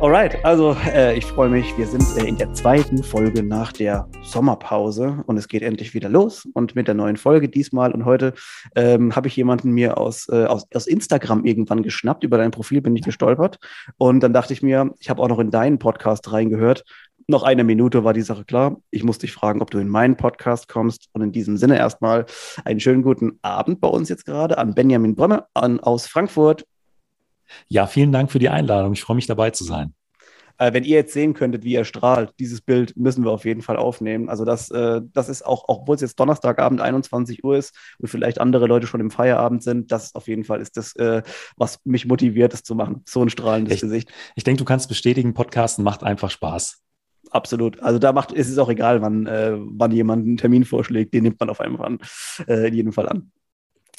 Alright, also äh, ich freue mich. Wir sind äh, in der zweiten Folge nach der Sommerpause und es geht endlich wieder los und mit der neuen Folge diesmal. Und heute ähm, habe ich jemanden mir aus, äh, aus, aus Instagram irgendwann geschnappt. Über dein Profil bin ich gestolpert. Und dann dachte ich mir, ich habe auch noch in deinen Podcast reingehört. Noch eine Minute war die Sache klar. Ich muss dich fragen, ob du in meinen Podcast kommst. Und in diesem Sinne erstmal einen schönen guten Abend bei uns jetzt gerade an Benjamin Brömme an, aus Frankfurt. Ja, vielen Dank für die Einladung. Ich freue mich dabei zu sein. Äh, wenn ihr jetzt sehen könntet, wie er strahlt, dieses Bild müssen wir auf jeden Fall aufnehmen. Also das, äh, das ist auch, obwohl es jetzt Donnerstagabend 21 Uhr ist und vielleicht andere Leute schon im Feierabend sind, das auf jeden Fall ist das, äh, was mich motiviert, das zu machen. So ein strahlendes ich, Gesicht. Ich denke, du kannst bestätigen, Podcasten macht einfach Spaß. Absolut. Also da macht, ist es auch egal, wann, äh, wann jemand einen Termin vorschlägt, den nimmt man auf einmal an, äh, in jedem Fall an.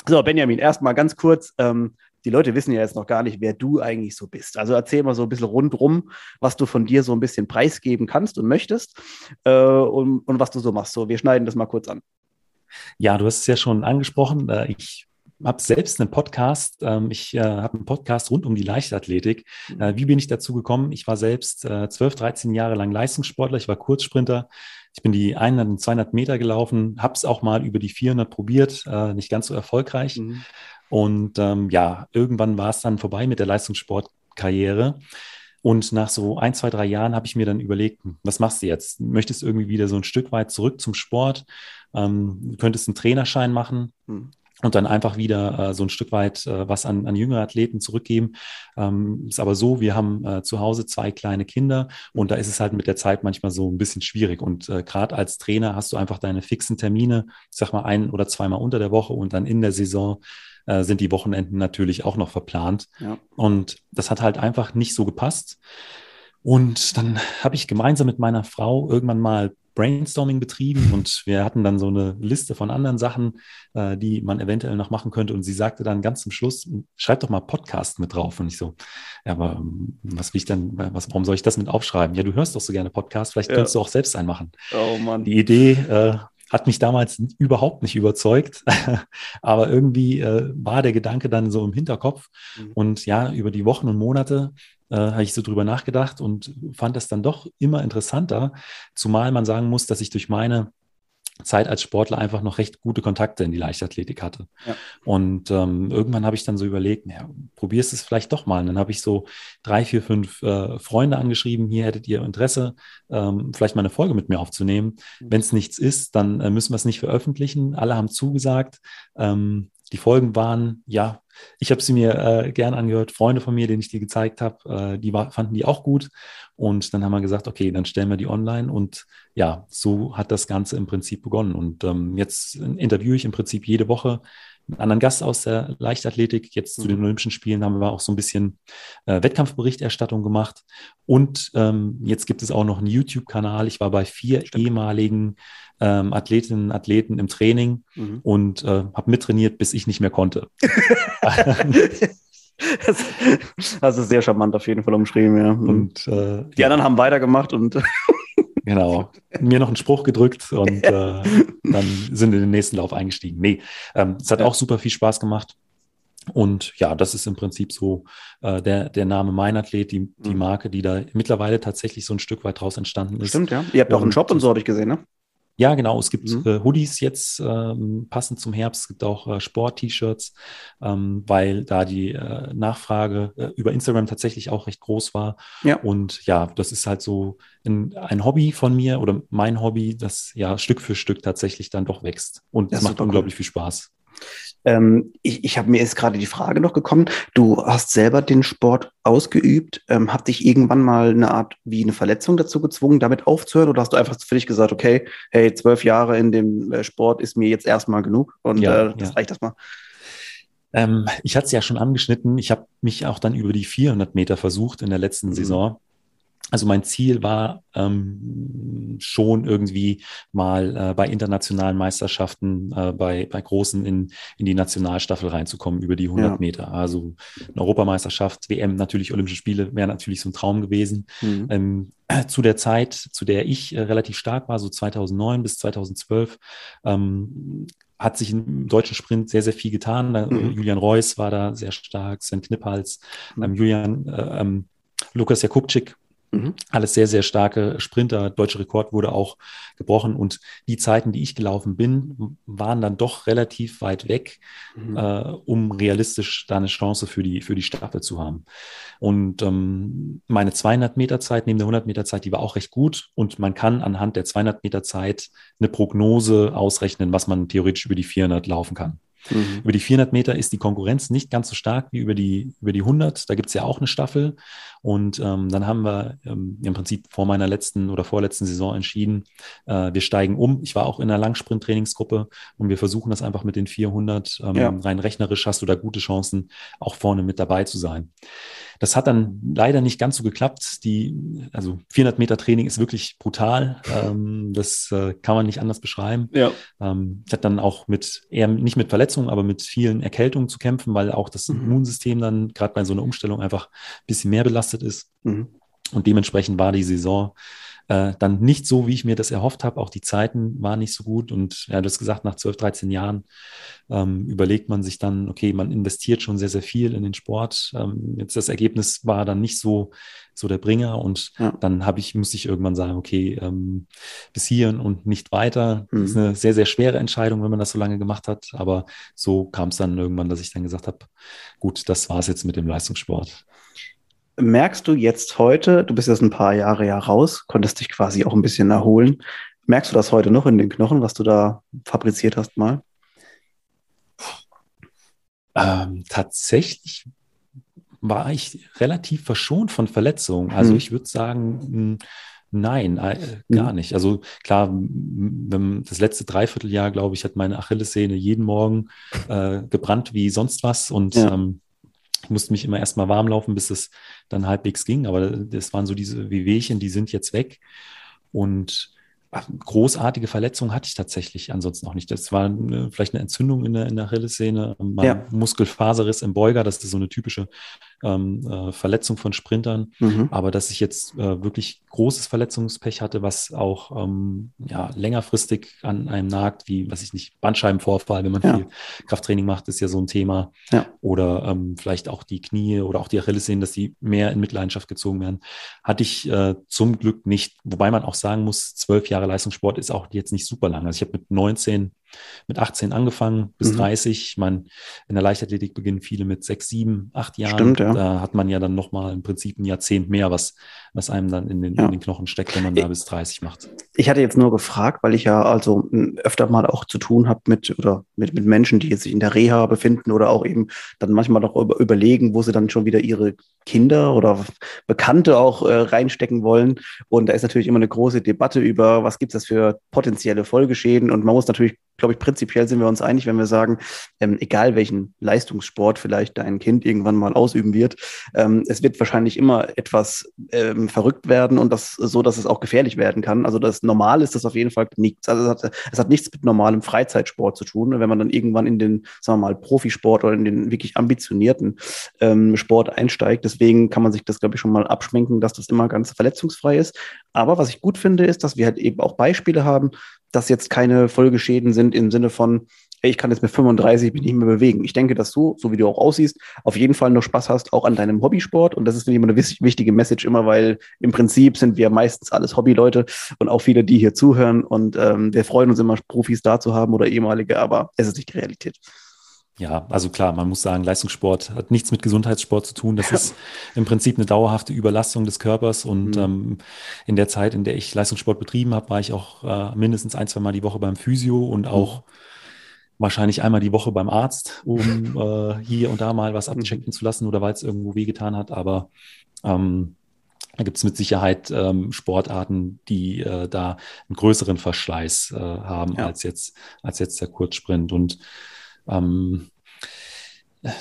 So, Benjamin, erstmal ganz kurz. Ähm, die Leute wissen ja jetzt noch gar nicht, wer du eigentlich so bist. Also erzähl mal so ein bisschen rundrum, was du von dir so ein bisschen preisgeben kannst und möchtest äh, und, und was du so machst. So, wir schneiden das mal kurz an. Ja, du hast es ja schon angesprochen. Äh, ich habe selbst einen Podcast. Ähm, ich äh, habe einen Podcast rund um die Leichtathletik. Mhm. Äh, wie bin ich dazu gekommen? Ich war selbst 12, 13 Jahre lang Leistungssportler. Ich war Kurzsprinter. Ich bin die 100 und 200 Meter gelaufen, habe es auch mal über die 400 probiert, nicht ganz so erfolgreich. Mhm. Und ähm, ja, irgendwann war es dann vorbei mit der Leistungssportkarriere. Und nach so ein, zwei, drei Jahren habe ich mir dann überlegt, hm, was machst du jetzt? Möchtest du irgendwie wieder so ein Stück weit zurück zum Sport? Ähm, du könntest einen Trainerschein machen. Hm und dann einfach wieder äh, so ein Stück weit äh, was an, an jüngere Athleten zurückgeben. Ähm, ist aber so, wir haben äh, zu Hause zwei kleine Kinder und da ist es halt mit der Zeit manchmal so ein bisschen schwierig. Und äh, gerade als Trainer hast du einfach deine fixen Termine, ich sag mal ein oder zweimal unter der Woche und dann in der Saison äh, sind die Wochenenden natürlich auch noch verplant. Ja. Und das hat halt einfach nicht so gepasst. Und dann habe ich gemeinsam mit meiner Frau irgendwann mal Brainstorming betrieben und wir hatten dann so eine Liste von anderen Sachen, äh, die man eventuell noch machen könnte. Und sie sagte dann ganz zum Schluss, schreib doch mal Podcast mit drauf. Und ich so, ja, aber ähm, was will ich denn, was, warum soll ich das mit aufschreiben? Ja, du hörst doch so gerne Podcast, vielleicht ja. könntest du auch selbst einen machen. Oh Mann. Die Idee äh, hat mich damals überhaupt nicht überzeugt, aber irgendwie äh, war der Gedanke dann so im Hinterkopf. Mhm. Und ja, über die Wochen und Monate äh, habe ich so drüber nachgedacht und fand das dann doch immer interessanter, zumal man sagen muss, dass ich durch meine Zeit als Sportler einfach noch recht gute Kontakte in die Leichtathletik hatte. Ja. Und ähm, irgendwann habe ich dann so überlegt, ja, probierst es vielleicht doch mal. Und dann habe ich so drei, vier, fünf äh, Freunde angeschrieben, hier hättet ihr Interesse, ähm, vielleicht mal eine Folge mit mir aufzunehmen. Mhm. Wenn es nichts ist, dann äh, müssen wir es nicht veröffentlichen. Alle haben zugesagt. Ähm, die Folgen waren, ja, ich habe sie mir äh, gern angehört. Freunde von mir, denen ich die gezeigt habe, äh, die war, fanden die auch gut. Und dann haben wir gesagt, okay, dann stellen wir die online. Und ja, so hat das Ganze im Prinzip begonnen. Und ähm, jetzt interviewe ich im Prinzip jede Woche einen anderen Gast aus der Leichtathletik. Jetzt zu den mhm. Olympischen Spielen haben wir auch so ein bisschen äh, Wettkampfberichterstattung gemacht. Und ähm, jetzt gibt es auch noch einen YouTube-Kanal. Ich war bei vier ehemaligen ähm, Athletinnen und Athleten im Training mhm. und äh, habe mittrainiert, bis ich nicht mehr konnte. das ist sehr charmant auf jeden Fall umschrieben, ja. Und äh, die anderen haben weitergemacht und Genau. Mir noch einen Spruch gedrückt und äh, dann sind in den nächsten Lauf eingestiegen. Nee, ähm, es hat auch super viel Spaß gemacht. Und ja, das ist im Prinzip so äh, der, der Name Mein Athlet, die, die mhm. Marke, die da mittlerweile tatsächlich so ein Stück weit draus entstanden ist. Stimmt, ja. Ihr habt auch einen Shop und so, habe ich gesehen, ne? Ja, genau. Es gibt mhm. äh, Hoodies jetzt ähm, passend zum Herbst. Es gibt auch äh, Sport-T-Shirts, ähm, weil da die äh, Nachfrage äh, über Instagram tatsächlich auch recht groß war. Ja. Und ja, das ist halt so ein, ein, Hobby von mir oder mein Hobby, das ja Stück für Stück tatsächlich dann doch wächst. Und es macht unglaublich cool. viel Spaß. Ähm, ich ich habe mir jetzt gerade die Frage noch gekommen. Du hast selber den Sport ausgeübt. Ähm, hat dich irgendwann mal eine Art wie eine Verletzung dazu gezwungen, damit aufzuhören? Oder hast du einfach für dich gesagt, okay, hey, zwölf Jahre in dem äh, Sport ist mir jetzt erstmal genug und ja, äh, das ja. reicht erstmal? Ähm, ich hatte es ja schon angeschnitten. Ich habe mich auch dann über die 400 Meter versucht in der letzten mhm. Saison also mein Ziel war ähm, schon irgendwie mal äh, bei internationalen Meisterschaften, äh, bei, bei großen in, in die Nationalstaffel reinzukommen über die 100 ja. Meter. Also eine Europameisterschaft, WM, natürlich Olympische Spiele wäre natürlich so ein Traum gewesen. Mhm. Ähm, zu der Zeit, zu der ich äh, relativ stark war, so 2009 bis 2012, ähm, hat sich im deutschen Sprint sehr, sehr viel getan. Mhm. Julian Reuss war da sehr stark, Sven Kniphals, mhm. ähm, Julian, äh, ähm, Lukas Jakubczyk Mhm. Alles sehr, sehr starke Sprinter. Deutscher Rekord wurde auch gebrochen und die Zeiten, die ich gelaufen bin, waren dann doch relativ weit weg, mhm. äh, um realistisch da eine Chance für die, für die Staffel zu haben. Und ähm, meine 200 Meter Zeit neben der 100 Meter Zeit, die war auch recht gut und man kann anhand der 200 Meter Zeit eine Prognose ausrechnen, was man theoretisch über die 400 laufen kann. Mhm. Über die 400 Meter ist die Konkurrenz nicht ganz so stark wie über die, über die 100. Da gibt es ja auch eine Staffel. Und ähm, dann haben wir ähm, im Prinzip vor meiner letzten oder vorletzten Saison entschieden, äh, wir steigen um. Ich war auch in einer Langsprint-Trainingsgruppe und wir versuchen das einfach mit den 400. Ähm, ja. Rein rechnerisch hast du da gute Chancen, auch vorne mit dabei zu sein. Das hat dann leider nicht ganz so geklappt. Die, also 400 Meter Training ist wirklich brutal. Ähm, das äh, kann man nicht anders beschreiben. Ja. Ähm, ich hatte dann auch mit, eher nicht mit Verletzungen, aber mit vielen Erkältungen zu kämpfen, weil auch das mhm. Immunsystem dann gerade bei so einer Umstellung einfach ein bisschen mehr belastet ist. Mhm. Und dementsprechend war die Saison äh, dann nicht so, wie ich mir das erhofft habe. Auch die Zeiten waren nicht so gut. Und ja, du hast gesagt, nach 12, 13 Jahren ähm, überlegt man sich dann, okay, man investiert schon sehr, sehr viel in den Sport. Ähm, jetzt das Ergebnis war dann nicht so, so der Bringer. Und ja. dann habe ich, musste ich irgendwann sagen, okay, ähm, bis hierhin und nicht weiter. Mhm. Das ist eine sehr, sehr schwere Entscheidung, wenn man das so lange gemacht hat. Aber so kam es dann irgendwann, dass ich dann gesagt habe, gut, das war es jetzt mit dem Leistungssport merkst du jetzt heute, du bist jetzt ein paar Jahre ja raus, konntest dich quasi auch ein bisschen erholen. Merkst du das heute noch in den Knochen, was du da fabriziert hast mal? Ähm, tatsächlich war ich relativ verschont von Verletzungen. Also hm. ich würde sagen, nein, äh, gar hm. nicht. Also klar, das letzte Dreivierteljahr, glaube ich, hat meine Achillessehne jeden Morgen äh, gebrannt wie sonst was und ja. ähm, musste mich immer erstmal warm laufen, bis es dann halbwegs ging. Aber das waren so diese Wehwehchen, die sind jetzt weg. Und großartige Verletzungen hatte ich tatsächlich ansonsten auch nicht. Das war eine, vielleicht eine Entzündung in der, in der Achillessehne, ja. Muskelfaserriss im Beuger, das ist so eine typische ähm, äh, Verletzung von Sprintern. Mhm. Aber dass ich jetzt äh, wirklich großes Verletzungspech hatte, was auch ähm, ja, längerfristig an einem nagt, wie, was ich nicht, Bandscheibenvorfall, wenn man ja. viel Krafttraining macht, ist ja so ein Thema. Ja. Oder ähm, vielleicht auch die Knie oder auch die Achillessehnen, dass die mehr in Mitleidenschaft gezogen werden. Hatte ich äh, zum Glück nicht. Wobei man auch sagen muss, zwölf Jahre Leistungssport ist auch jetzt nicht super lang. Also ich habe mit 19 mit 18 angefangen bis mhm. 30. Ich meine, in der Leichtathletik beginnen viele mit sechs, sieben, acht Jahren. Stimmt, ja. Da hat man ja dann nochmal im Prinzip ein Jahrzehnt mehr, was, was einem dann in den, ja. in den Knochen steckt, wenn man da bis 30 macht. Ich hatte jetzt nur gefragt, weil ich ja also öfter mal auch zu tun habe mit oder mit, mit Menschen, die jetzt sich in der Reha befinden oder auch eben dann manchmal noch über, überlegen, wo sie dann schon wieder ihre Kinder oder Bekannte auch äh, reinstecken wollen. Und da ist natürlich immer eine große Debatte über, was gibt es für potenzielle Folgeschäden. Und man muss natürlich glaube ich, prinzipiell sind wir uns einig, wenn wir sagen, ähm, egal welchen Leistungssport vielleicht dein Kind irgendwann mal ausüben wird, ähm, es wird wahrscheinlich immer etwas ähm, verrückt werden und das so, dass es auch gefährlich werden kann. Also das Normal ist das auf jeden Fall nichts. Also es hat, es hat nichts mit normalem Freizeitsport zu tun. Wenn man dann irgendwann in den, sagen wir mal, Profisport oder in den wirklich ambitionierten ähm, Sport einsteigt, deswegen kann man sich das, glaube ich, schon mal abschminken, dass das immer ganz verletzungsfrei ist. Aber was ich gut finde, ist, dass wir halt eben auch Beispiele haben, dass jetzt keine Folgeschäden sind im Sinne von, ich kann jetzt mit 35 mich nicht mehr bewegen. Ich denke, dass du, so wie du auch aussiehst, auf jeden Fall noch Spaß hast, auch an deinem Hobbysport. Und das ist, immer eine wichtige Message immer, weil im Prinzip sind wir meistens alles Hobbyleute und auch viele, die hier zuhören. Und ähm, wir freuen uns immer, Profis da zu haben oder ehemalige, aber es ist nicht die Realität. Ja, also klar, man muss sagen, Leistungssport hat nichts mit Gesundheitssport zu tun. Das ist im Prinzip eine dauerhafte Überlastung des Körpers. Und mhm. ähm, in der Zeit, in der ich Leistungssport betrieben habe, war ich auch äh, mindestens ein, zwei Mal die Woche beim Physio und mhm. auch wahrscheinlich einmal die Woche beim Arzt, um äh, hier und da mal was mhm. abchecken zu lassen oder weil es irgendwo wehgetan hat. Aber ähm, da gibt es mit Sicherheit ähm, Sportarten, die äh, da einen größeren Verschleiß äh, haben ja. als jetzt als jetzt der Kurzsprint und ähm,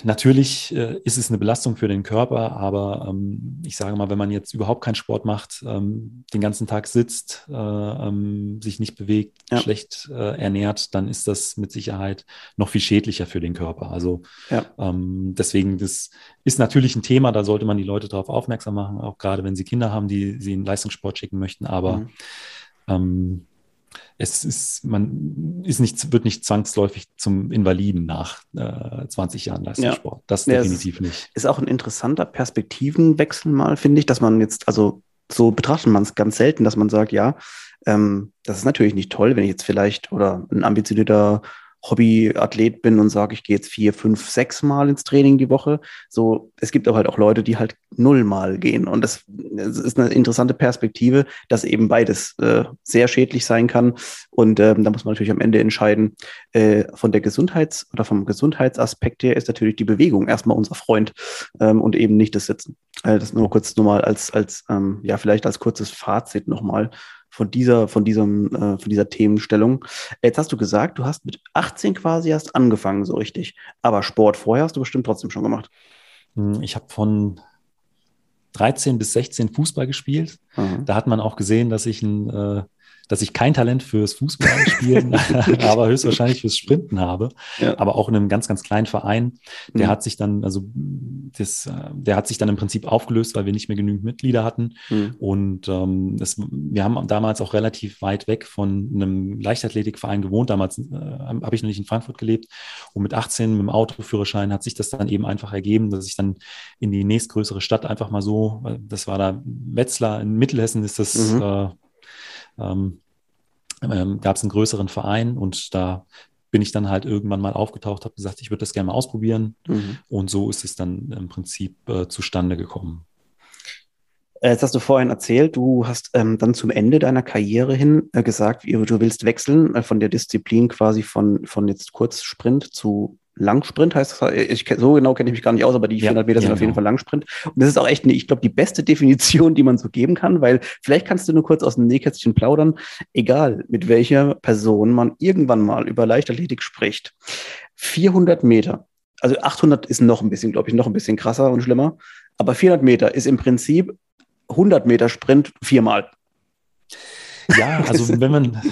Natürlich äh, ist es eine Belastung für den Körper, aber ähm, ich sage mal, wenn man jetzt überhaupt keinen Sport macht, ähm, den ganzen Tag sitzt, äh, ähm, sich nicht bewegt, ja. schlecht äh, ernährt, dann ist das mit Sicherheit noch viel schädlicher für den Körper. Also ja. Ähm, deswegen, das ist natürlich ein Thema, da sollte man die Leute darauf aufmerksam machen, auch gerade wenn sie Kinder haben, die sie in Leistungssport schicken möchten. Aber mhm ähm, es ist, man ist nicht, wird nicht zwangsläufig zum Invaliden nach äh, 20 Jahren Leistungssport. Ja. Das ja, definitiv nicht. Ist auch ein interessanter Perspektivenwechsel mal, finde ich, dass man jetzt, also so betrachtet man es ganz selten, dass man sagt, ja, ähm, das ist natürlich nicht toll, wenn ich jetzt vielleicht oder ein ambitionierter Hobbyathlet bin und sage, ich gehe jetzt vier, fünf, sechs Mal ins Training die Woche. So, es gibt aber halt auch Leute, die halt null Mal gehen. Und das, das ist eine interessante Perspektive, dass eben beides äh, sehr schädlich sein kann. Und ähm, da muss man natürlich am Ende entscheiden, äh, von der Gesundheits- oder vom Gesundheitsaspekt her ist natürlich die Bewegung erstmal unser Freund ähm, und eben nicht das Sitzen. Äh, das nur kurz nochmal als, als ähm, ja, vielleicht als kurzes Fazit nochmal von dieser, von diesem, äh, von dieser Themenstellung. Jetzt hast du gesagt, du hast mit 18 quasi erst angefangen, so richtig. Aber Sport vorher hast du bestimmt trotzdem schon gemacht. Hm, ich habe von 13 bis 16 Fußball gespielt. Mhm. Da hat man auch gesehen, dass ich ein äh, dass ich kein Talent fürs Fußballspielen, aber höchstwahrscheinlich fürs Sprinten habe. Ja. Aber auch in einem ganz, ganz kleinen Verein. Der mhm. hat sich dann, also das, der hat sich dann im Prinzip aufgelöst, weil wir nicht mehr genügend Mitglieder hatten. Mhm. Und ähm, das, wir haben damals auch relativ weit weg von einem Leichtathletikverein gewohnt. Damals äh, habe ich noch nicht in Frankfurt gelebt. Und mit 18 mit dem Autoführerschein hat sich das dann eben einfach ergeben, dass ich dann in die nächstgrößere Stadt einfach mal so, das war da Wetzlar in Mittelhessen ist das mhm. äh, ähm, ähm, gab es einen größeren Verein und da bin ich dann halt irgendwann mal aufgetaucht, habe gesagt, ich würde das gerne mal ausprobieren. Mhm. Und so ist es dann im Prinzip äh, zustande gekommen. Äh, jetzt hast du vorhin erzählt, du hast ähm, dann zum Ende deiner Karriere hin äh, gesagt, du willst wechseln äh, von der Disziplin quasi von, von jetzt Kurzsprint zu Langsprint heißt das, ich, so genau kenne ich mich gar nicht aus, aber die 400 Meter ja, sind auf jeden genau. Fall Langsprint. Und das ist auch echt, eine, ich glaube, die beste Definition, die man so geben kann, weil vielleicht kannst du nur kurz aus dem Nähkästchen plaudern, egal mit welcher Person man irgendwann mal über Leichtathletik spricht. 400 Meter, also 800 ist noch ein bisschen, glaube ich, noch ein bisschen krasser und schlimmer, aber 400 Meter ist im Prinzip 100 Meter Sprint viermal. Ja, also wenn man,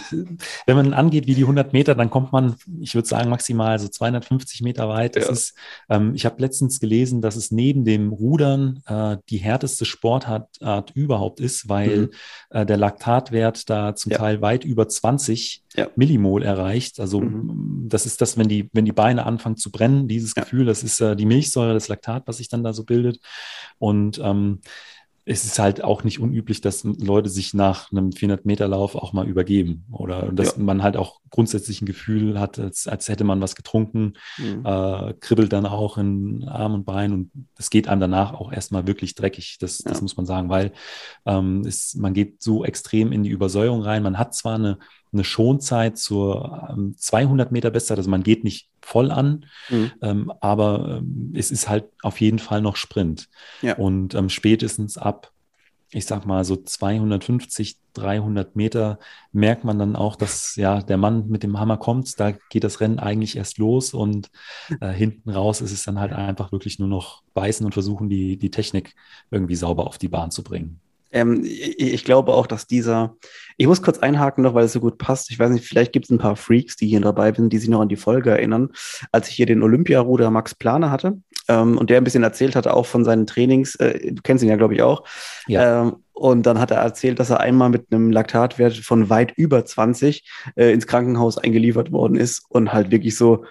wenn man angeht wie die 100 Meter, dann kommt man, ich würde sagen, maximal so 250 Meter weit. Das ja. ist, ähm, ich habe letztens gelesen, dass es neben dem Rudern äh, die härteste Sportart überhaupt ist, weil mhm. äh, der Laktatwert da zum ja. Teil weit über 20 ja. Millimol erreicht. Also mhm. das ist das, wenn die, wenn die Beine anfangen zu brennen, dieses Gefühl, das ist äh, die Milchsäure, das Laktat, was sich dann da so bildet. Und ähm, es ist halt auch nicht unüblich, dass Leute sich nach einem 400-Meter-Lauf auch mal übergeben oder dass ja. man halt auch grundsätzlich ein Gefühl hat, als, als hätte man was getrunken, mhm. äh, kribbelt dann auch in Arm und Bein und es geht einem danach auch erstmal wirklich dreckig, das, ja. das muss man sagen, weil ähm, es, man geht so extrem in die Übersäuerung rein. Man hat zwar eine eine Schonzeit zur ähm, 200 Meter Bestzeit. Also man geht nicht voll an, mhm. ähm, aber ähm, es ist halt auf jeden Fall noch Sprint. Ja. Und ähm, spätestens ab, ich sag mal so 250, 300 Meter merkt man dann auch, dass ja der Mann mit dem Hammer kommt. Da geht das Rennen eigentlich erst los und äh, hinten raus ist es dann halt einfach wirklich nur noch beißen und versuchen, die, die Technik irgendwie sauber auf die Bahn zu bringen. Ähm, ich glaube auch, dass dieser, ich muss kurz einhaken noch, weil es so gut passt. Ich weiß nicht, vielleicht gibt es ein paar Freaks, die hier dabei sind, die sich noch an die Folge erinnern, als ich hier den Olympiaruder Max Planer hatte ähm, und der ein bisschen erzählt hatte, auch von seinen Trainings. Äh, du kennst ihn ja, glaube ich, auch. Ja. Ähm, und dann hat er erzählt, dass er einmal mit einem Laktatwert von weit über 20 äh, ins Krankenhaus eingeliefert worden ist und halt wirklich so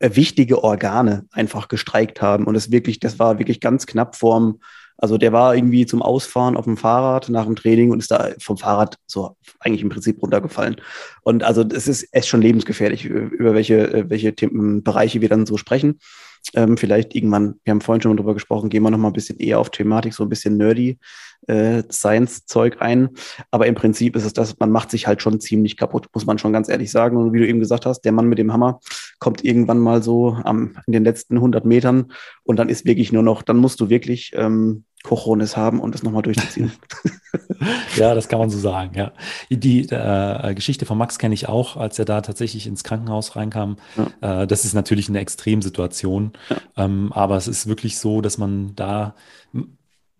äh, wichtige Organe einfach gestreikt haben. Und es wirklich, das war wirklich ganz knapp vorm also der war irgendwie zum Ausfahren auf dem Fahrrad nach dem Training und ist da vom Fahrrad so eigentlich im Prinzip runtergefallen. Und also es ist echt schon lebensgefährlich, über welche, welche Themen, Bereiche wir dann so sprechen. Ähm, vielleicht irgendwann, wir haben vorhin schon drüber gesprochen, gehen wir noch mal ein bisschen eher auf Thematik, so ein bisschen nerdy äh, Science-Zeug ein. Aber im Prinzip ist es das, man macht sich halt schon ziemlich kaputt, muss man schon ganz ehrlich sagen. Und wie du eben gesagt hast, der Mann mit dem Hammer kommt irgendwann mal so am, in den letzten 100 Metern und dann ist wirklich nur noch, dann musst du wirklich ähm, Cojones haben und das nochmal durchzuziehen. ja, das kann man so sagen, ja. Die äh, Geschichte von Max kenne ich auch, als er da tatsächlich ins Krankenhaus reinkam. Ja. Äh, das ist natürlich eine Extremsituation. Ja. Ähm, aber es ist wirklich so, dass man da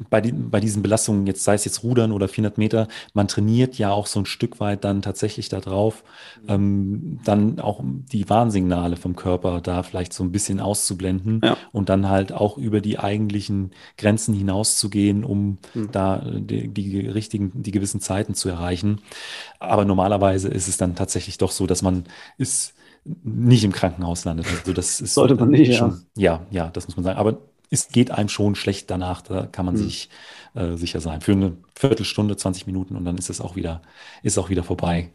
bei, die, bei diesen Belastungen, jetzt sei es jetzt Rudern oder 400 Meter, man trainiert ja auch so ein Stück weit dann tatsächlich darauf, ähm, dann auch die Warnsignale vom Körper da vielleicht so ein bisschen auszublenden ja. und dann halt auch über die eigentlichen Grenzen hinauszugehen, um mhm. da die, die, richtigen, die gewissen Zeiten zu erreichen. Aber normalerweise ist es dann tatsächlich doch so, dass man ist nicht im Krankenhaus landet. Also das ist sollte man nicht, schon, ja. Ja, ja, das muss man sagen. Aber es geht einem schon schlecht danach, da kann man mhm. sich äh, sicher sein. Für eine Viertelstunde, 20 Minuten und dann ist es auch wieder, ist auch wieder vorbei.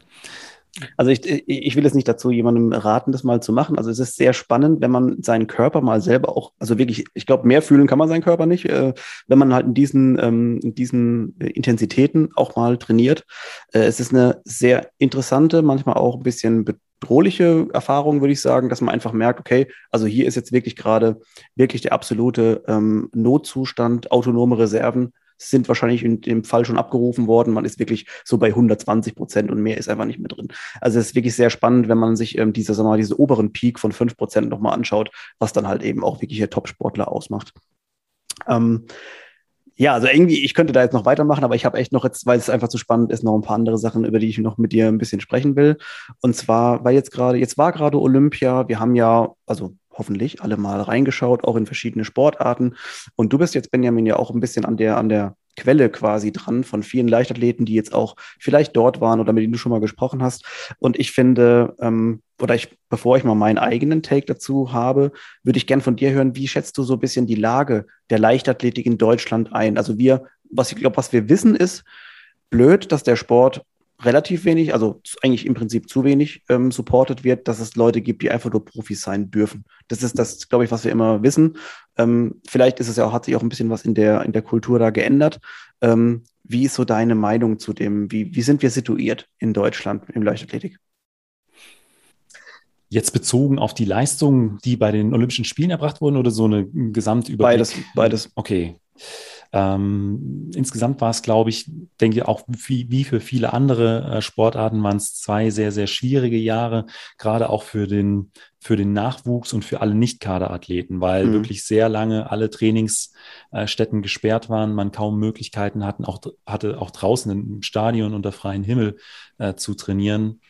Also ich, ich will jetzt nicht dazu jemandem raten, das mal zu machen. Also es ist sehr spannend, wenn man seinen Körper mal selber auch, also wirklich, ich glaube, mehr fühlen kann man seinen Körper nicht, äh, wenn man halt in diesen, ähm, in diesen Intensitäten auch mal trainiert. Äh, es ist eine sehr interessante, manchmal auch ein bisschen bedrohliche Erfahrung, würde ich sagen, dass man einfach merkt, okay, also hier ist jetzt wirklich gerade wirklich der absolute ähm, Notzustand, autonome Reserven sind wahrscheinlich in dem Fall schon abgerufen worden. Man ist wirklich so bei 120 Prozent und mehr ist einfach nicht mehr drin. Also es ist wirklich sehr spannend, wenn man sich ähm, diese, sagen wir mal, diesen oberen Peak von 5 Prozent nochmal anschaut, was dann halt eben auch wirklich der Top-Sportler ausmacht. Ähm, ja, also irgendwie, ich könnte da jetzt noch weitermachen, aber ich habe echt noch jetzt, weil es einfach zu spannend ist, noch ein paar andere Sachen, über die ich noch mit dir ein bisschen sprechen will. Und zwar, weil jetzt gerade, jetzt war gerade Olympia, wir haben ja, also hoffentlich alle mal reingeschaut, auch in verschiedene Sportarten. Und du bist jetzt, Benjamin, ja auch ein bisschen an der, an der Quelle quasi dran von vielen Leichtathleten, die jetzt auch vielleicht dort waren oder mit denen du schon mal gesprochen hast. Und ich finde, ähm, oder ich, bevor ich mal meinen eigenen Take dazu habe, würde ich gern von dir hören, wie schätzt du so ein bisschen die Lage der Leichtathletik in Deutschland ein? Also wir, was ich glaube, was wir wissen ist, blöd, dass der Sport relativ wenig, also eigentlich im Prinzip zu wenig ähm, supported wird, dass es Leute gibt, die einfach nur Profis sein dürfen. Das ist das, glaube ich, was wir immer wissen. Ähm, vielleicht ist es ja auch, hat sich auch ein bisschen was in der, in der Kultur da geändert. Ähm, wie ist so deine Meinung zu dem? Wie, wie sind wir situiert in Deutschland im Leichtathletik? Jetzt bezogen auf die Leistungen, die bei den Olympischen Spielen erbracht wurden oder so eine Gesamtüberblick? Beides, beides. Okay. Ähm, insgesamt war es, glaube ich, denke ich, auch wie, wie für viele andere äh, Sportarten waren es zwei sehr, sehr schwierige Jahre, gerade auch für den, für den Nachwuchs und für alle Nicht-Kaderathleten, weil mhm. wirklich sehr lange alle Trainingsstätten gesperrt waren, man kaum Möglichkeiten hatten, auch, hatte auch draußen im Stadion unter freiem Himmel äh, zu trainieren.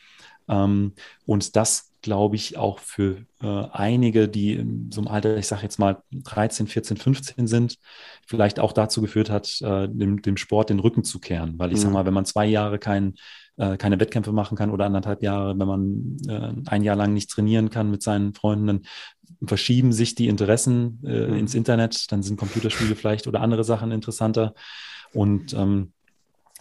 Ähm, und das glaube ich, auch für äh, einige, die in so einem Alter, ich sage jetzt mal 13, 14, 15 sind, vielleicht auch dazu geführt hat, äh, dem, dem, Sport den Rücken zu kehren. Weil ich mhm. sage mal, wenn man zwei Jahre kein, äh, keine Wettkämpfe machen kann oder anderthalb Jahre, wenn man äh, ein Jahr lang nicht trainieren kann mit seinen Freunden, dann verschieben sich die Interessen äh, mhm. ins Internet, dann sind Computerspiele vielleicht oder andere Sachen interessanter. Und ähm,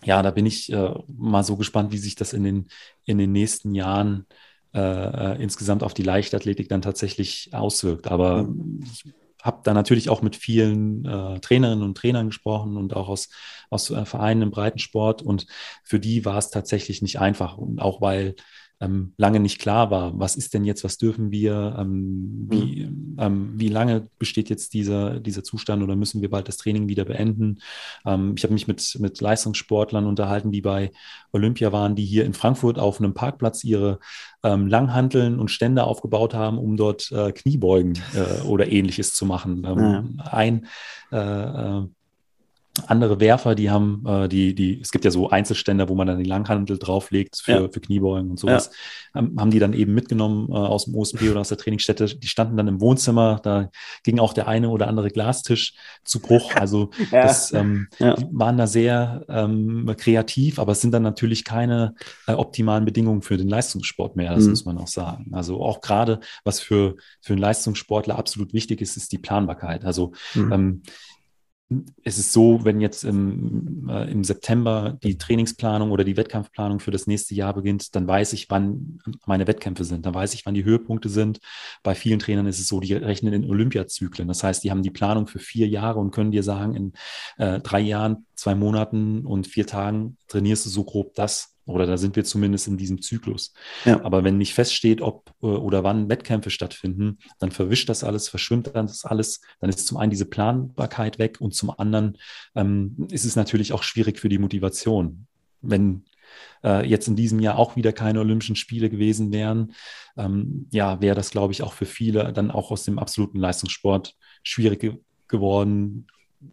ja, da bin ich äh, mal so gespannt, wie sich das in den, in den nächsten Jahren äh, insgesamt auf die Leichtathletik dann tatsächlich auswirkt. Aber ich habe da natürlich auch mit vielen äh, Trainerinnen und Trainern gesprochen und auch aus, aus äh, Vereinen im Breitensport. Und für die war es tatsächlich nicht einfach. Und auch weil ähm, lange nicht klar war, was ist denn jetzt, was dürfen wir, ähm, wie, mhm. ähm, wie lange besteht jetzt dieser, dieser Zustand oder müssen wir bald das Training wieder beenden. Ähm, ich habe mich mit, mit Leistungssportlern unterhalten, die bei Olympia waren, die hier in Frankfurt auf einem Parkplatz ihre ähm, Langhanteln und Stände aufgebaut haben, um dort äh, Kniebeugen äh, oder ähnliches zu machen. Ja. Ein äh, äh andere Werfer, die haben, äh, die, die, es gibt ja so Einzelständer, wo man dann die Langhandel drauflegt für, ja. für Kniebeugen und sowas, ja. haben, haben die dann eben mitgenommen äh, aus dem OSP oder aus der Trainingsstätte. Die standen dann im Wohnzimmer, da ging auch der eine oder andere Glastisch zu Bruch. Also ja. das ähm, waren da sehr ähm, kreativ, aber es sind dann natürlich keine äh, optimalen Bedingungen für den Leistungssport mehr, das mhm. muss man auch sagen. Also auch gerade, was für, für einen Leistungssportler absolut wichtig ist, ist die Planbarkeit. Also mhm. ähm, es ist so, wenn jetzt im, äh, im September die Trainingsplanung oder die Wettkampfplanung für das nächste Jahr beginnt, dann weiß ich, wann meine Wettkämpfe sind. Dann weiß ich, wann die Höhepunkte sind. Bei vielen Trainern ist es so, die rechnen in Olympiazyklen. Das heißt, die haben die Planung für vier Jahre und können dir sagen, in äh, drei Jahren, zwei Monaten und vier Tagen trainierst du so grob das. Oder da sind wir zumindest in diesem Zyklus. Ja. Aber wenn nicht feststeht, ob äh, oder wann Wettkämpfe stattfinden, dann verwischt das alles, verschwimmt dann das alles. Dann ist zum einen diese Planbarkeit weg und zum anderen ähm, ist es natürlich auch schwierig für die Motivation. wenn äh, jetzt in diesem Jahr auch wieder keine Olympischen Spiele gewesen wären, ähm, ja, wäre das, glaube ich, auch für viele dann auch aus dem absoluten Leistungssport schwierig ge geworden,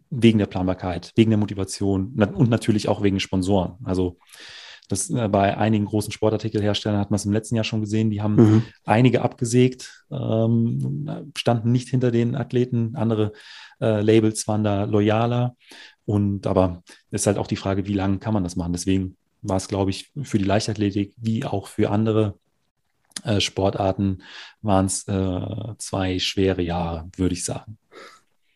wegen der Planbarkeit, wegen der Motivation und natürlich auch wegen Sponsoren. Also das, äh, bei einigen großen Sportartikelherstellern hat man es im letzten Jahr schon gesehen, die haben mhm. einige abgesägt, ähm, standen nicht hinter den Athleten, andere äh, Labels waren da loyaler. Und aber ist halt auch die Frage, wie lange kann man das machen? Deswegen war es, glaube ich, für die Leichtathletik wie auch für andere äh, Sportarten waren es äh, zwei schwere Jahre, würde ich sagen.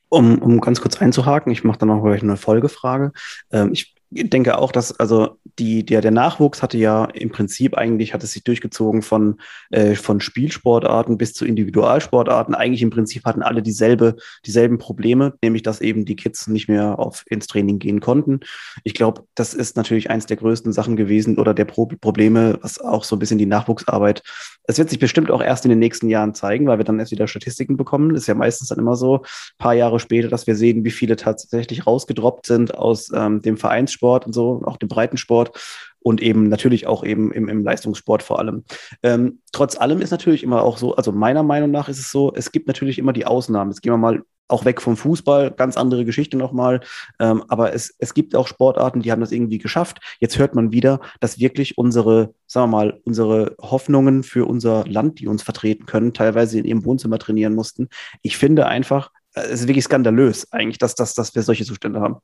Um, um ganz kurz einzuhaken, ich mache dann noch eine Folgefrage. Ähm, ich denke auch, dass also die, der, der Nachwuchs hatte ja im Prinzip eigentlich, hat es sich durchgezogen von, äh, von Spielsportarten bis zu Individualsportarten. Eigentlich im Prinzip hatten alle dieselbe, dieselben Probleme, nämlich dass eben die Kids nicht mehr auf, ins Training gehen konnten. Ich glaube, das ist natürlich eins der größten Sachen gewesen oder der Pro Probleme, was auch so ein bisschen die Nachwuchsarbeit. Es wird sich bestimmt auch erst in den nächsten Jahren zeigen, weil wir dann erst wieder Statistiken bekommen. Das ist ja meistens dann immer so, paar Jahre später, dass wir sehen, wie viele tatsächlich rausgedroppt sind aus ähm, dem Vereinssport und so, auch dem Breitensport und eben natürlich auch eben im, im Leistungssport vor allem. Ähm, trotz allem ist natürlich immer auch so, also meiner Meinung nach ist es so, es gibt natürlich immer die Ausnahmen. Jetzt gehen wir mal auch weg vom Fußball, ganz andere Geschichte nochmal. Ähm, aber es, es gibt auch Sportarten, die haben das irgendwie geschafft. Jetzt hört man wieder, dass wirklich unsere, sagen wir mal, unsere Hoffnungen für unser Land, die uns vertreten können, teilweise in ihrem Wohnzimmer trainieren mussten. Ich finde einfach, es ist wirklich skandalös eigentlich, dass, dass, dass wir solche Zustände haben.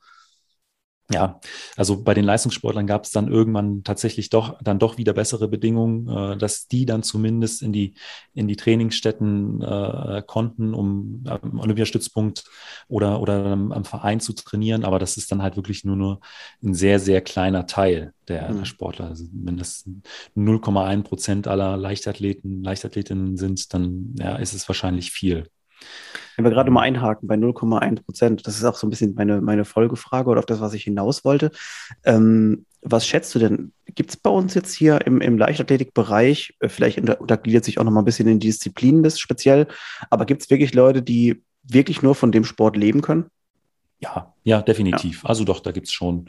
Ja, also bei den Leistungssportlern gab es dann irgendwann tatsächlich doch dann doch wieder bessere Bedingungen, äh, dass die dann zumindest in die in die Trainingsstätten äh, konnten, um am Olympiastützpunkt oder oder am, Verein zu trainieren. Aber das ist dann halt wirklich nur nur ein sehr sehr kleiner Teil der, mhm. Sportler. Also wenn das 0,1 Prozent aller Leichtathleten Leichtathletinnen sind, dann ja, ist es wahrscheinlich viel. Wenn wir gerade mal einhaken bei 0,1 Prozent, das ist auch so ein bisschen meine, meine Folgefrage oder auf das, was ich hinaus wollte. Ähm, was schätzt du denn? Gibt es bei uns jetzt hier im, im Leichtathletikbereich, äh, vielleicht untergliedert sich auch noch mal ein bisschen in Disziplinen das speziell, aber gibt es wirklich Leute, die wirklich nur von dem Sport leben können? Ja, ja, definitiv. Ja. Also doch, da gibt's schon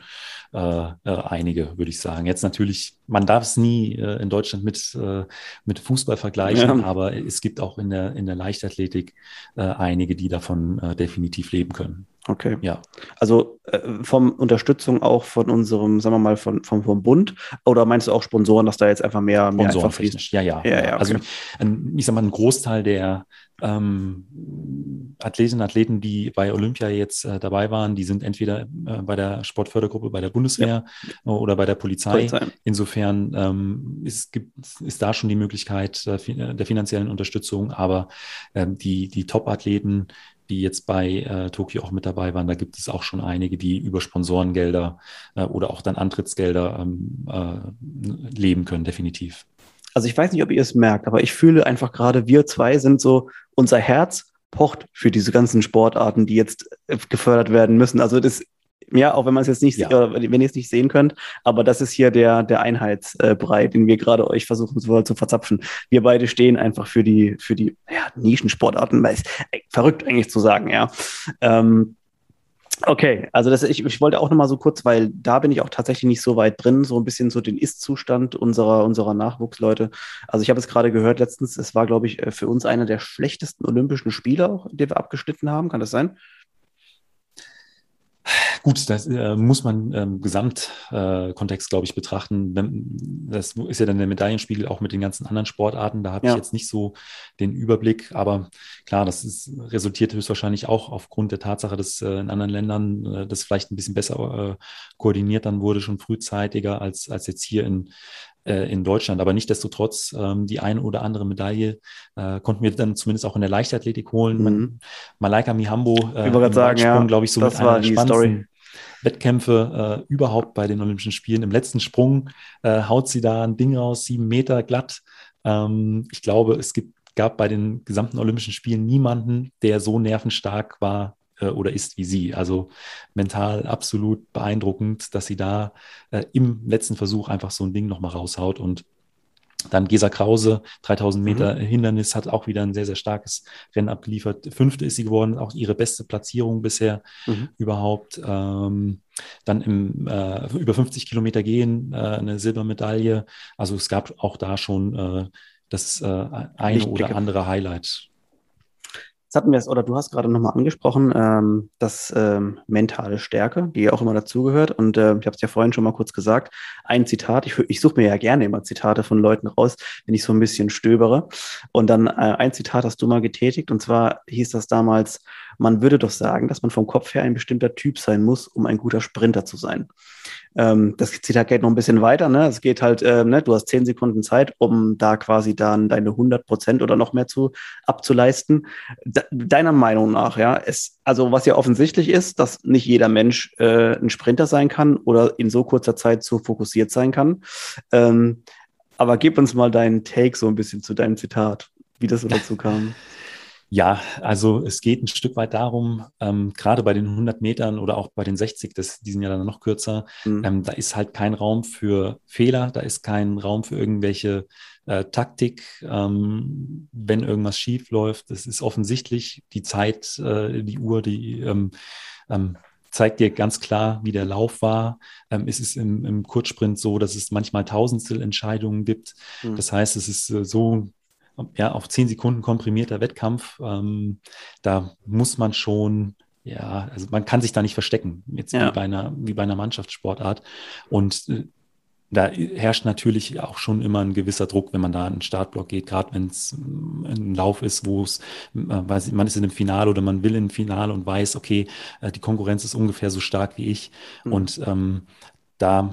äh, äh, einige, würde ich sagen. Jetzt natürlich, man darf es nie äh, in Deutschland mit, äh, mit Fußball vergleichen, ja. aber es gibt auch in der, in der Leichtathletik äh, einige, die davon äh, definitiv leben können. Okay. Ja. Also äh, vom Unterstützung auch von unserem, sagen wir mal, von, vom, vom Bund oder meinst du auch Sponsoren, dass da jetzt einfach mehr, mehr Sponsoren einfach fließt? Ja, ja. ja, ja also, okay. Also ein, ich sag mal, ein Großteil der ähm, Athletinnen und Athleten, die bei Olympia jetzt äh, dabei waren, die sind entweder äh, bei der Sportfördergruppe, bei der Bundeswehr ja. oder bei der Polizei. Polizei. Insofern ähm, ist, gibt, ist da schon die Möglichkeit äh, der finanziellen Unterstützung, aber ähm, die, die Top-Athleten, die jetzt bei äh, Tokio auch mit dabei waren, da gibt es auch schon einige, die über Sponsorengelder äh, oder auch dann Antrittsgelder ähm, äh, leben können, definitiv. Also ich weiß nicht, ob ihr es merkt, aber ich fühle einfach gerade, wir zwei sind so, unser Herz pocht für diese ganzen Sportarten, die jetzt äh, gefördert werden müssen. Also das, ja, auch wenn man es jetzt nicht, ja. oder wenn ihr es nicht sehen könnt, aber das ist hier der, der Einheitsbrei, den wir gerade euch versuchen zu, zu verzapfen. Wir beide stehen einfach für die, für die ja, Nischensportarten, weil es verrückt eigentlich zu sagen, ja. Ähm, Okay, also das, ich, ich wollte auch noch mal so kurz, weil da bin ich auch tatsächlich nicht so weit drin, so ein bisschen so den Ist-Zustand unserer, unserer Nachwuchsleute. Also ich habe es gerade gehört letztens, es war, glaube ich, äh, für uns einer der schlechtesten Olympischen Spiele, die wir abgeschnitten haben. Kann das sein? Gut, das äh, muss man im ähm, Gesamtkontext, äh, glaube ich, betrachten. Das ist ja dann der Medaillenspiegel auch mit den ganzen anderen Sportarten. Da habe ja. ich jetzt nicht so den Überblick. Aber klar, das ist, resultiert höchstwahrscheinlich auch aufgrund der Tatsache, dass äh, in anderen Ländern äh, das vielleicht ein bisschen besser äh, koordiniert dann wurde, schon frühzeitiger als, als jetzt hier in, äh, in Deutschland. Aber nichtdestotrotz, ähm, die eine oder andere Medaille äh, konnten wir dann zumindest auch in der Leichtathletik holen. Mhm. Malaika Mihambo, äh, ich sagen, ja, glaube ich, so das mit war die Story. Wettkämpfe äh, überhaupt bei den Olympischen Spielen. Im letzten Sprung äh, haut sie da ein Ding raus, sieben Meter glatt. Ähm, ich glaube, es gibt, gab bei den gesamten Olympischen Spielen niemanden, der so nervenstark war äh, oder ist wie sie. Also mental absolut beeindruckend, dass sie da äh, im letzten Versuch einfach so ein Ding nochmal raushaut und Dann Gesa Krause, 3000 Meter mhm. Hindernis, hat auch wieder ein sehr, sehr starkes Rennen abgeliefert. Fünfte ist sie geworden, auch ihre beste Platzierung bisher mhm. überhaupt. Ähm, dann im äh, über 50 Kilometer gehen, äh, eine Silbermedaille. Also es gab auch da schon äh, das äh, eine Wichtige. oder andere Highlight. Jetzt hatten wir es, oder du hast gerade nochmal angesprochen, ähm, das ähm, mentale Stärke, die auch immer dazugehört. Und äh, ich habe es ja vorhin schon mal kurz gesagt. Ein Zitat, ich, ich suche mir ja gerne immer Zitate von Leuten raus, wenn ich so ein bisschen stöbere. Und dann äh, ein Zitat hast du mal getätigt, und zwar hieß das damals, man würde doch sagen, dass man vom Kopf her ein bestimmter Typ sein muss, um ein guter Sprinter zu sein. Ähm, das Zitat geht noch ein bisschen weiter. Ne? Es geht halt, ähm, ne? du hast zehn Sekunden Zeit, um da quasi dann deine 100 Prozent oder noch mehr zu abzuleisten. De deiner Meinung nach, ja, es, also was ja offensichtlich ist, dass nicht jeder Mensch äh, ein Sprinter sein kann oder in so kurzer Zeit so fokussiert sein kann. Ähm, aber gib uns mal deinen Take so ein bisschen zu deinem Zitat, wie das so dazu kam. Ja, also es geht ein Stück weit darum, ähm, gerade bei den 100 Metern oder auch bei den 60, das, die sind ja dann noch kürzer, mhm. ähm, da ist halt kein Raum für Fehler, da ist kein Raum für irgendwelche äh, Taktik, ähm, wenn irgendwas schief läuft. Das ist offensichtlich, die Zeit, äh, die Uhr, die ähm, ähm, zeigt dir ganz klar, wie der Lauf war. Ähm, es ist im, im Kurzsprint so, dass es manchmal Tausendstel-Entscheidungen gibt. Mhm. Das heißt, es ist äh, so ja, auf zehn Sekunden komprimierter Wettkampf. Ähm, da muss man schon, ja, also man kann sich da nicht verstecken, jetzt ja. wie, bei einer, wie bei einer Mannschaftssportart. Und äh, da herrscht natürlich auch schon immer ein gewisser Druck, wenn man da in den Startblock geht, gerade wenn es äh, ein Lauf ist, wo es, äh, man ist in einem Finale oder man will in einem Finale und weiß, okay, äh, die Konkurrenz ist ungefähr so stark wie ich. Mhm. Und ähm, da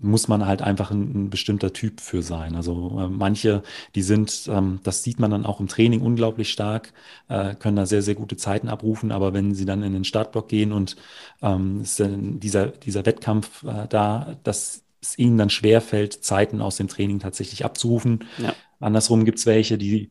muss man halt einfach ein, ein bestimmter Typ für sein. Also äh, manche, die sind, ähm, das sieht man dann auch im Training unglaublich stark, äh, können da sehr, sehr gute Zeiten abrufen, aber wenn sie dann in den Startblock gehen und ähm, dieser, dieser Wettkampf äh, da, dass es ihnen dann schwerfällt, Zeiten aus dem Training tatsächlich abzurufen. Ja. Andersrum gibt es welche, die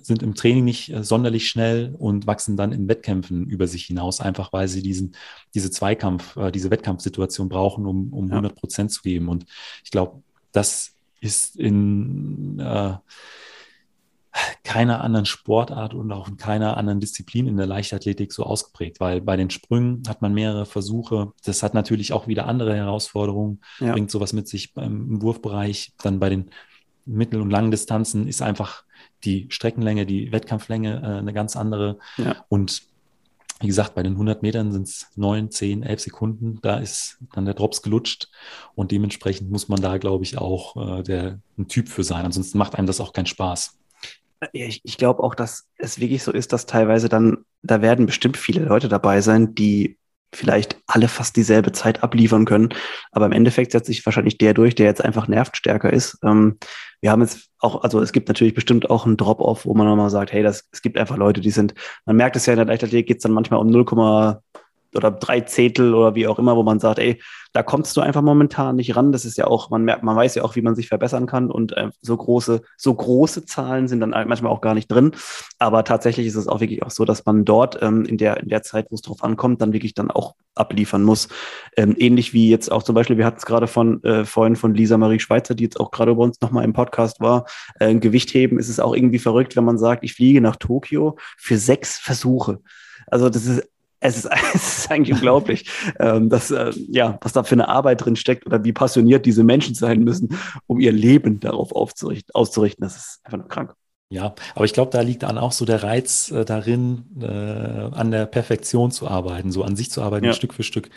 sind im Training nicht äh, sonderlich schnell und wachsen dann in Wettkämpfen über sich hinaus, einfach weil sie diesen, diese Zweikampf, äh, diese Wettkampfsituation brauchen, um, um ja. 100 Prozent zu geben. Und ich glaube, das ist in äh, keiner anderen Sportart und auch in keiner anderen Disziplin in der Leichtathletik so ausgeprägt, weil bei den Sprüngen hat man mehrere Versuche. Das hat natürlich auch wieder andere Herausforderungen, ja. bringt sowas mit sich im Wurfbereich. Dann bei den Mittel- und langen Distanzen ist einfach die Streckenlänge, die Wettkampflänge äh, eine ganz andere. Ja. Und wie gesagt, bei den 100 Metern sind es 9, 10, 11 Sekunden. Da ist dann der Drops gelutscht und dementsprechend muss man da, glaube ich, auch äh, der, ein Typ für sein. Ansonsten macht einem das auch keinen Spaß. Ich, ich glaube auch, dass es wirklich so ist, dass teilweise dann, da werden bestimmt viele Leute dabei sein, die vielleicht alle fast dieselbe Zeit abliefern können. Aber im Endeffekt setzt sich wahrscheinlich der durch, der jetzt einfach nervstärker ist. Ähm, wir haben jetzt auch, also es gibt natürlich bestimmt auch einen Drop-off, wo man nochmal sagt, hey, das, es gibt einfach Leute, die sind, man merkt es ja in der Leichtathletik, geht es dann manchmal um 0, oder drei Zehntel oder wie auch immer, wo man sagt, ey, da kommst du einfach momentan nicht ran. Das ist ja auch, man merkt, man weiß ja auch, wie man sich verbessern kann und äh, so große, so große Zahlen sind dann manchmal auch gar nicht drin. Aber tatsächlich ist es auch wirklich auch so, dass man dort ähm, in der in der Zeit, wo es drauf ankommt, dann wirklich dann auch abliefern muss. Ähm, ähnlich wie jetzt auch zum Beispiel, wir hatten es gerade von äh, vorhin von Lisa Marie Schweizer, die jetzt auch gerade bei uns nochmal im Podcast war. Äh, Gewichtheben ist es auch irgendwie verrückt, wenn man sagt, ich fliege nach Tokio für sechs Versuche. Also das ist es ist, es ist eigentlich unglaublich, ähm, dass, äh, ja, was da für eine Arbeit drin steckt oder wie passioniert diese Menschen sein müssen, um ihr Leben darauf auszurichten. Das ist einfach nur krank. Ja, aber ich glaube, da liegt dann auch so der Reiz äh, darin, äh, an der Perfektion zu arbeiten, so an sich zu arbeiten, ja. Stück für Stück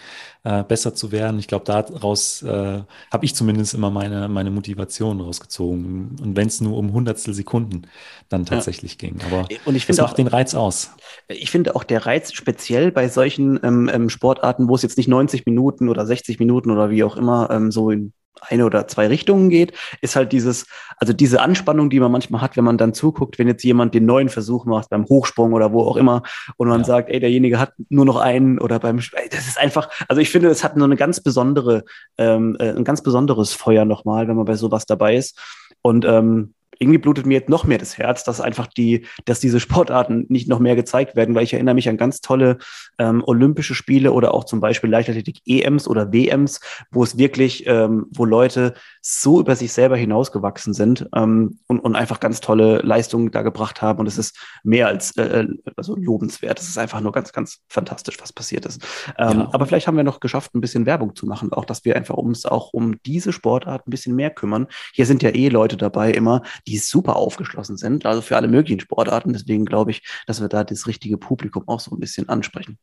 äh, besser zu werden. Ich glaube, daraus äh, habe ich zumindest immer meine, meine Motivation rausgezogen. Und wenn es nur um Hundertstel Sekunden dann tatsächlich ja. ging. Aber und ich das macht auch, den Reiz aus. Ich finde auch der Reiz speziell bei solchen ähm, ähm, Sportarten, wo es jetzt nicht 90 Minuten oder 60 Minuten oder wie auch immer ähm, so in eine oder zwei Richtungen geht, ist halt dieses, also diese Anspannung, die man manchmal hat, wenn man dann zuguckt, wenn jetzt jemand den neuen Versuch macht beim Hochsprung oder wo auch immer und man ja. sagt, ey, derjenige hat nur noch einen oder beim, das ist einfach, also ich finde, es hat nur eine ganz besondere, ähm, äh, ein ganz besonderes Feuer nochmal, wenn man bei sowas dabei ist und ähm, irgendwie blutet mir jetzt noch mehr das Herz, dass einfach die, dass diese Sportarten nicht noch mehr gezeigt werden, weil ich erinnere mich an ganz tolle ähm, Olympische Spiele oder auch zum Beispiel Leichtathletik EMs oder WMs, wo es wirklich, ähm, wo Leute so über sich selber hinausgewachsen sind ähm, und, und einfach ganz tolle Leistungen da gebracht haben. Und es ist mehr als äh, also lobenswert. Es ist einfach nur ganz, ganz fantastisch, was passiert ist. Ähm, ja. Aber vielleicht haben wir noch geschafft, ein bisschen Werbung zu machen, auch dass wir einfach uns auch um diese Sportart ein bisschen mehr kümmern. Hier sind ja eh Leute dabei immer, die super aufgeschlossen sind, also für alle möglichen Sportarten. Deswegen glaube ich, dass wir da das richtige Publikum auch so ein bisschen ansprechen.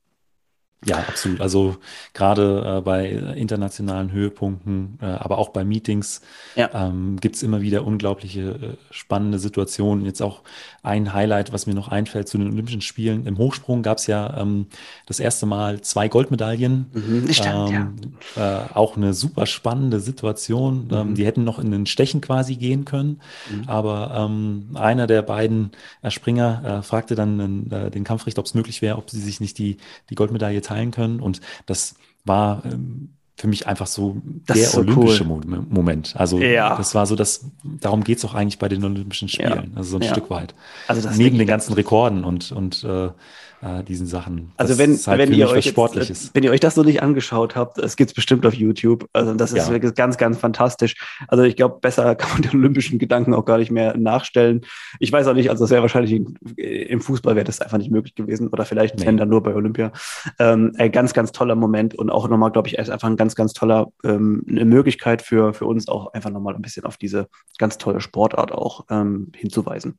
Ja, absolut. Also gerade äh, bei internationalen Höhepunkten, äh, aber auch bei Meetings ja. ähm, gibt es immer wieder unglaubliche äh, spannende Situationen. Jetzt auch ein Highlight, was mir noch einfällt zu den Olympischen Spielen. Im Hochsprung gab es ja ähm, das erste Mal zwei Goldmedaillen. Mhm, stimmt, ähm, ja. Äh, auch eine super spannende Situation. Ähm, mhm. die hätten noch in den Stechen quasi gehen können. Mhm. Aber ähm, einer der beiden äh, Springer äh, fragte dann den Kampfrichter, ob es möglich wäre, ob sie sich nicht die, die Goldmedaille teilen können. Und das war ähm, für mich einfach so das der so olympische cool. Moment. Also ja. das war so, dass darum geht es auch eigentlich bei den Olympischen Spielen, ja. also so ein ja. Stück weit. Also Neben den ganzen Rekorden und, und äh, äh, diesen Sachen. Also wenn, halt wenn ihr euch jetzt, wenn ihr euch das noch nicht angeschaut habt, es gibt es bestimmt auf YouTube. Also das ist ja. wirklich ganz, ganz fantastisch. Also ich glaube, besser kann man den olympischen Gedanken auch gar nicht mehr nachstellen. Ich weiß auch nicht, also das wäre wahrscheinlich im Fußball wäre das einfach nicht möglich gewesen oder vielleicht nee. wenn dann nur bei Olympia. Ähm, ein ganz, ganz toller Moment und auch nochmal, glaube ich, einfach ein ganz, ganz toller ähm, eine Möglichkeit für, für uns auch einfach nochmal ein bisschen auf diese ganz tolle Sportart auch ähm, hinzuweisen.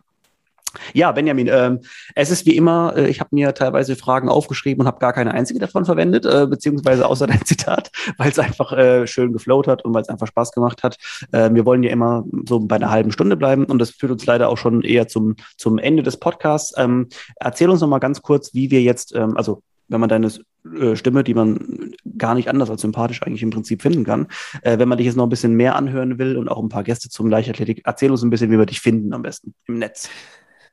Ja, Benjamin, ähm, es ist wie immer, äh, ich habe mir teilweise Fragen aufgeschrieben und habe gar keine einzige davon verwendet, äh, beziehungsweise außer dein Zitat, weil es einfach äh, schön geflowt hat und weil es einfach Spaß gemacht hat. Äh, wir wollen ja immer so bei einer halben Stunde bleiben und das führt uns leider auch schon eher zum, zum Ende des Podcasts. Ähm, erzähl uns noch mal ganz kurz, wie wir jetzt, ähm, also wenn man deine äh, Stimme, die man gar nicht anders als sympathisch eigentlich im Prinzip finden kann. Äh, wenn man dich jetzt noch ein bisschen mehr anhören will und auch ein paar Gäste zum Leichtathletik, erzähl uns ein bisschen, wie wir dich finden am besten im Netz.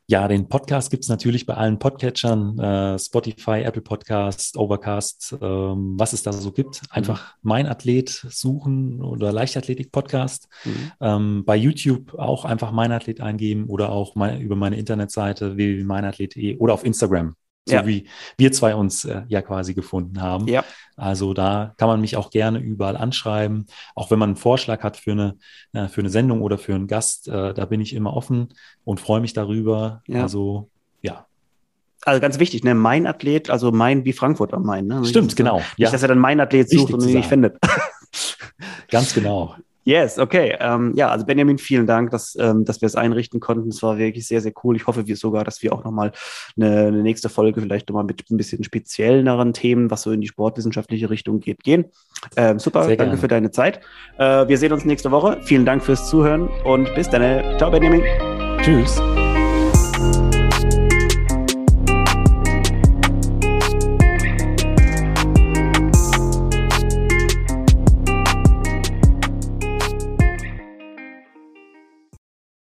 Ja, den Podcast gibt es natürlich bei allen Podcatchern, äh, Spotify, Apple Podcast, Overcast, ähm, was es da so gibt. Mhm. Einfach mhm. Mein Athlet suchen oder Leichtathletik-Podcast. Mhm. Ähm, bei YouTube auch einfach Mein Athlet eingeben oder auch mein, über meine Internetseite www.meinathlet.de oder auf Instagram so ja. wie wir zwei uns äh, ja quasi gefunden haben. Ja. Also da kann man mich auch gerne überall anschreiben. Auch wenn man einen Vorschlag hat für eine, äh, für eine Sendung oder für einen Gast, äh, da bin ich immer offen und freue mich darüber. Ja. Also ja. Also ganz wichtig, ne? Mein Athlet, also mein wie Frankfurt am Main. Ne? Stimmt, genau. Nicht, ja. dass er dann mein Athlet sucht Wichtig und ihn nicht findet. ganz genau. Yes, okay. Ähm, ja, also Benjamin, vielen Dank, dass, ähm, dass wir es einrichten konnten. Es war wirklich sehr, sehr cool. Ich hoffe wir sogar, dass wir auch nochmal eine, eine nächste Folge vielleicht nochmal mit ein bisschen spezielleren Themen, was so in die sportwissenschaftliche Richtung geht, gehen. Ähm, super, sehr danke gerne. für deine Zeit. Äh, wir sehen uns nächste Woche. Vielen Dank fürs Zuhören und bis dann. Ciao, Benjamin. Tschüss.